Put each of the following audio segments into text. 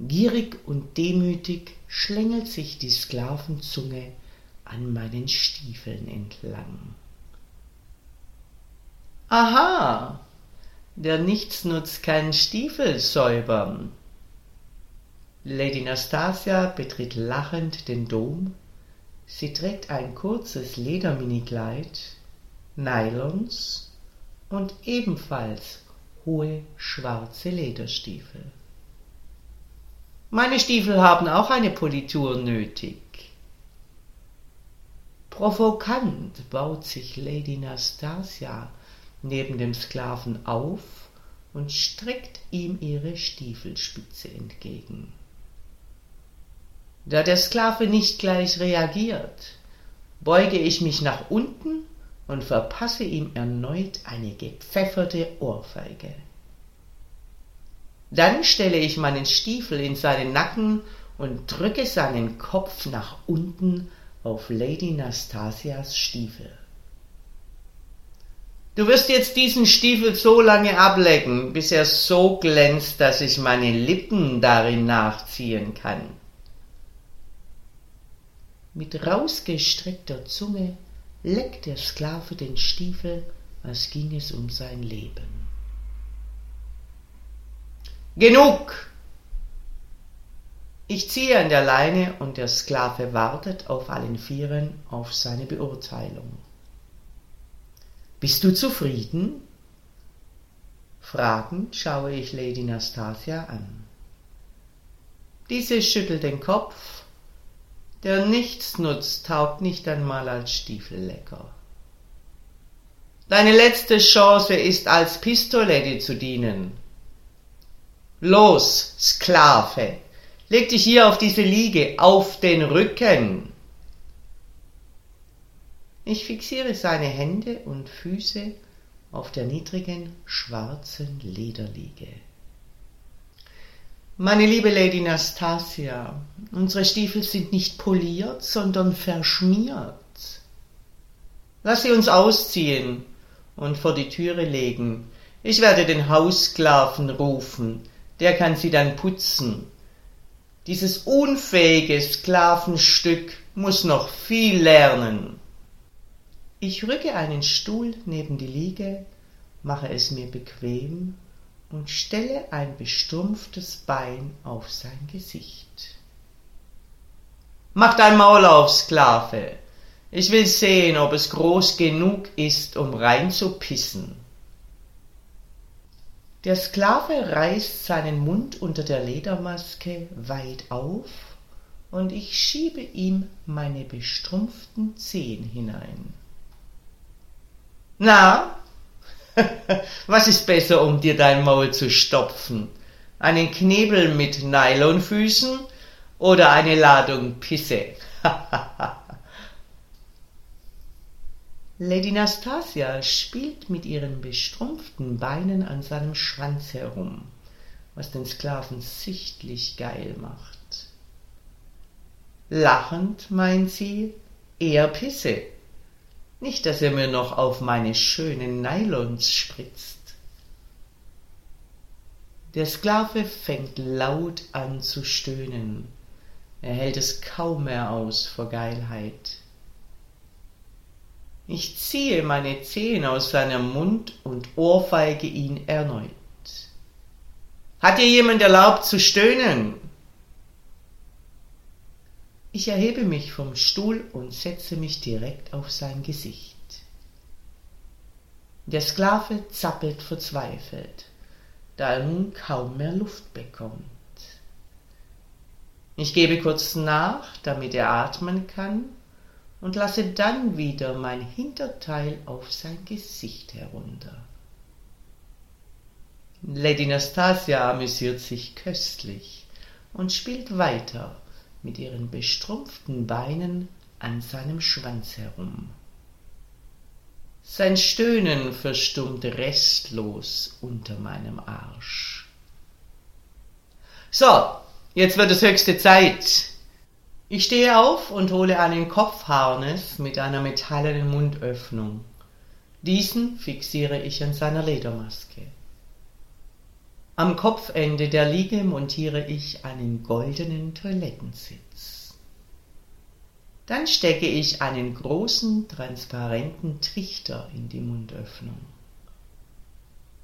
Gierig und demütig schlängelt sich die Sklavenzunge an meinen Stiefeln entlang. Aha, der Nichtsnutz kann Stiefel säubern. Lady Nastasia betritt lachend den Dom. Sie trägt ein kurzes Lederminikleid, Nylons und ebenfalls hohe schwarze Lederstiefel. Meine Stiefel haben auch eine Politur nötig. Provokant baut sich Lady Nastasia neben dem Sklaven auf und streckt ihm ihre Stiefelspitze entgegen. Da der Sklave nicht gleich reagiert, beuge ich mich nach unten und verpasse ihm erneut eine gepfefferte Ohrfeige. Dann stelle ich meinen Stiefel in seinen Nacken und drücke seinen Kopf nach unten auf Lady Nastasias Stiefel. Du wirst jetzt diesen Stiefel so lange ablecken, bis er so glänzt, dass ich meine Lippen darin nachziehen kann. Mit rausgestreckter Zunge leckt der Sklave den Stiefel, als ging es um sein Leben. Genug! Ich ziehe an der Leine und der Sklave wartet auf allen Vieren auf seine Beurteilung. Bist du zufrieden? Fragend schaue ich Lady Nastasia an. Diese schüttelt den Kopf. Der Nichtsnutz taugt nicht einmal als Stiefellecker. Deine letzte Chance ist, als Pistolette zu dienen. Los, Sklave, leg dich hier auf diese Liege, auf den Rücken. Ich fixiere seine Hände und Füße auf der niedrigen schwarzen Lederliege. Meine liebe Lady Nastasia, unsere Stiefel sind nicht poliert, sondern verschmiert. Lass sie uns ausziehen und vor die Türe legen. Ich werde den Haussklaven rufen, der kann sie dann putzen. Dieses unfähige Sklavenstück muss noch viel lernen. Ich rücke einen Stuhl neben die Liege, mache es mir bequem und stelle ein bestrumpftes Bein auf sein Gesicht. Mach dein Maul auf, Sklave. Ich will sehen, ob es groß genug ist, um reinzupissen. Der Sklave reißt seinen Mund unter der Ledermaske weit auf, und ich schiebe ihm meine bestrumpften Zehen hinein. Na, was ist besser, um dir dein Maul zu stopfen? Einen Knebel mit Nylonfüßen oder eine Ladung Pisse? Lady Nastasia spielt mit ihren bestrumpften Beinen an seinem Schwanz herum, was den Sklaven sichtlich geil macht. Lachend meint sie, eher Pisse. Nicht, dass er mir noch auf meine schönen Nylons spritzt. Der Sklave fängt laut an zu stöhnen. Er hält es kaum mehr aus vor Geilheit. Ich ziehe meine Zehen aus seinem Mund und ohrfeige ihn erneut. Hat dir jemand erlaubt zu stöhnen? Ich erhebe mich vom Stuhl und setze mich direkt auf sein Gesicht. Der Sklave zappelt verzweifelt, da er nun kaum mehr Luft bekommt. Ich gebe kurz nach, damit er atmen kann, und lasse dann wieder mein Hinterteil auf sein Gesicht herunter. Lady Nastasia amüsiert sich köstlich und spielt weiter mit ihren bestrumpften Beinen an seinem Schwanz herum. Sein Stöhnen verstummte restlos unter meinem Arsch. So, jetzt wird es höchste Zeit. Ich stehe auf und hole einen Kopfharnes mit einer metallenen Mundöffnung. Diesen fixiere ich an seiner Ledermaske. Am Kopfende der Liege montiere ich einen goldenen Toilettensitz. Dann stecke ich einen großen, transparenten Trichter in die Mundöffnung.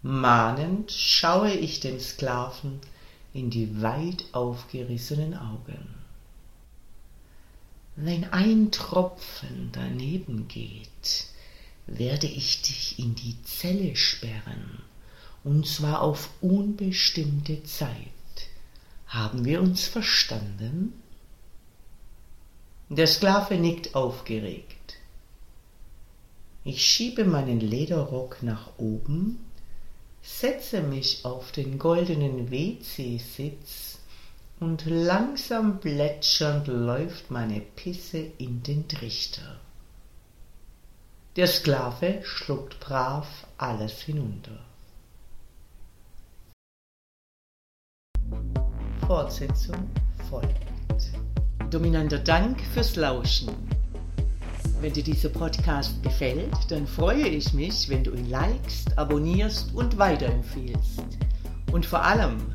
Mahnend schaue ich dem Sklaven in die weit aufgerissenen Augen. Wenn ein Tropfen daneben geht, werde ich dich in die Zelle sperren und zwar auf unbestimmte Zeit. Haben wir uns verstanden? Der Sklave nickt aufgeregt. Ich schiebe meinen Lederrock nach oben, setze mich auf den goldenen WC-Sitz und langsam plätschernd läuft meine Pisse in den Trichter. Der Sklave schluckt brav alles hinunter. Fortsetzung folgt. Dominanter Dank fürs Lauschen. Wenn dir dieser Podcast gefällt, dann freue ich mich, wenn du ihn likest, abonnierst und weiterempfiehlst. Und vor allem,